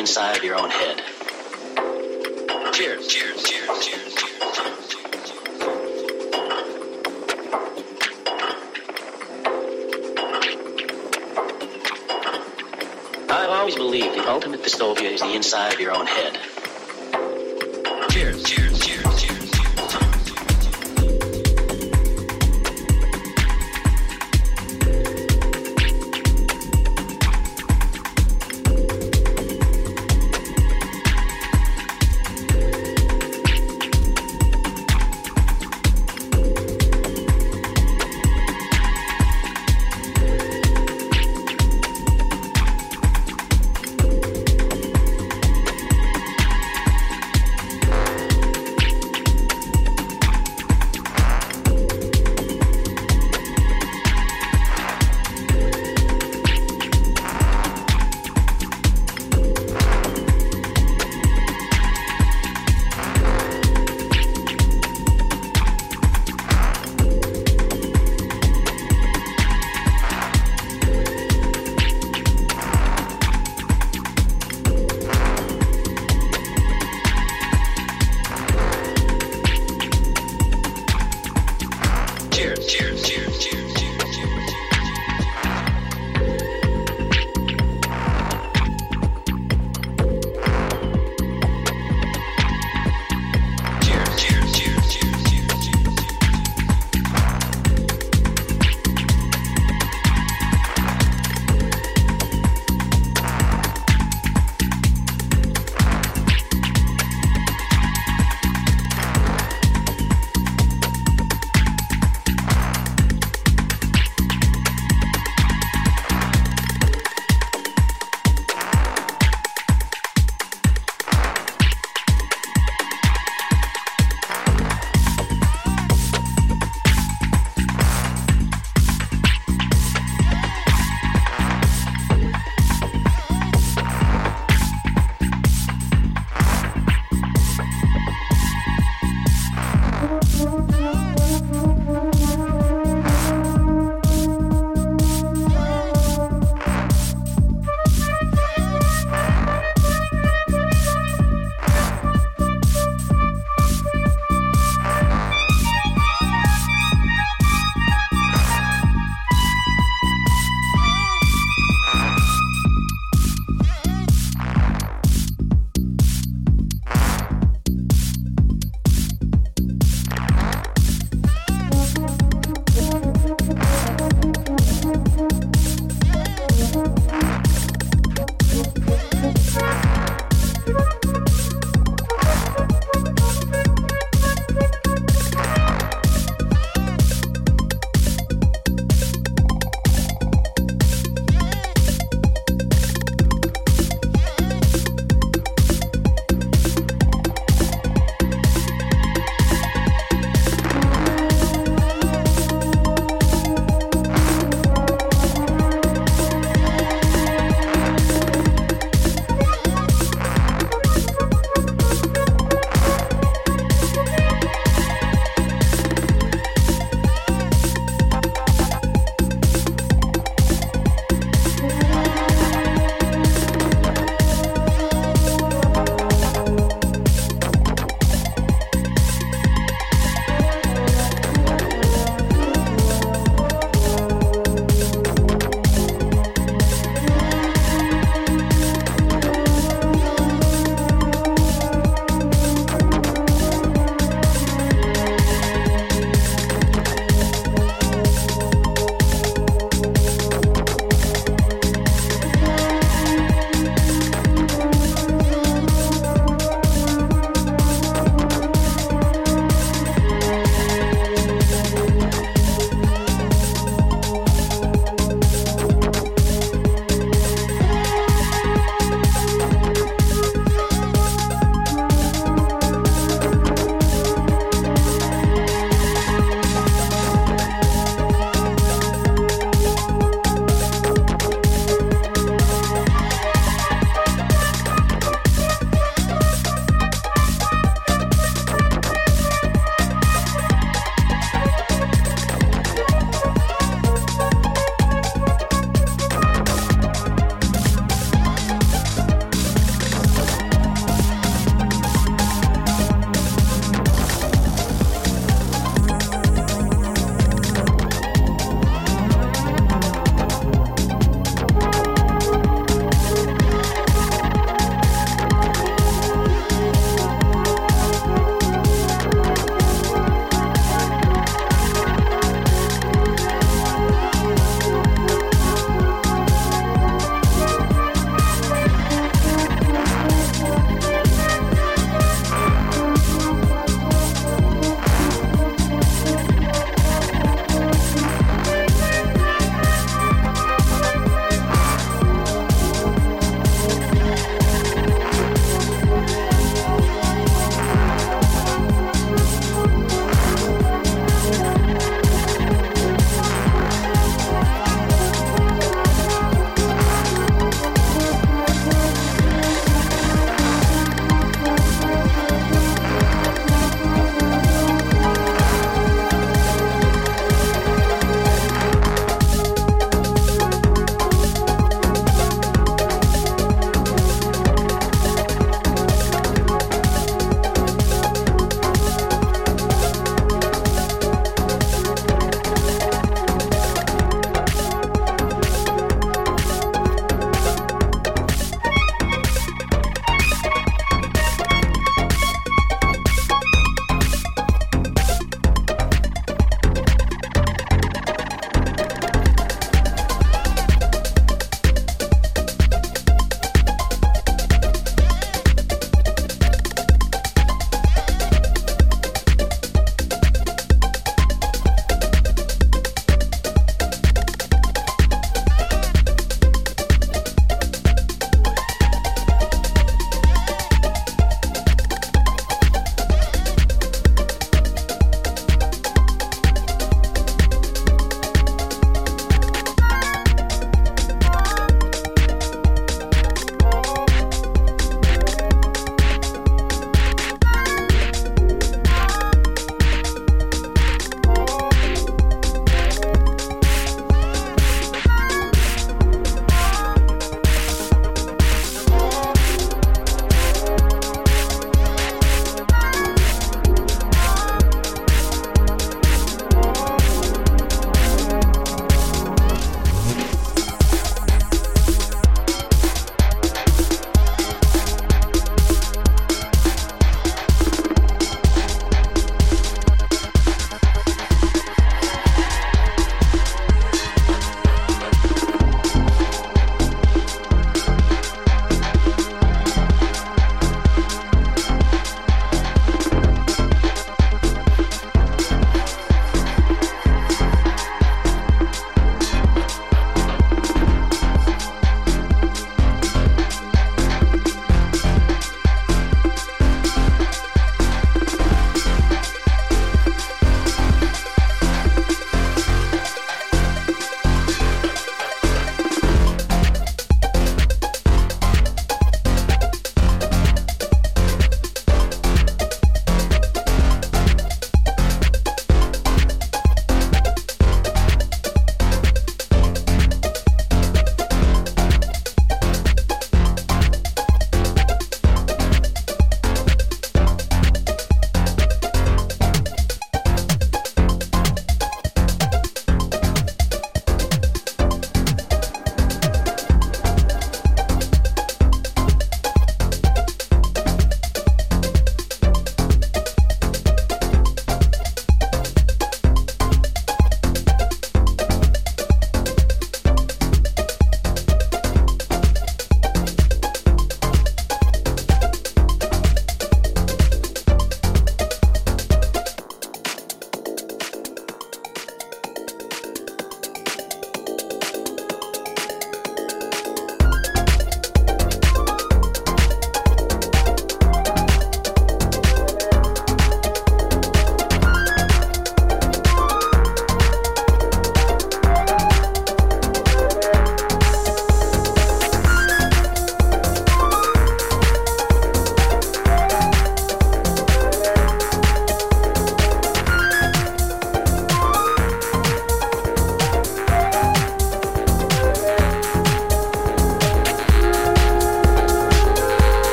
inside of your own head. Cheers, cheers, cheers, cheers, I've always believed the ultimate dystopia is the inside of your own head. Cheers, cheers.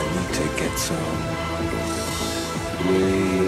I need to get some. Way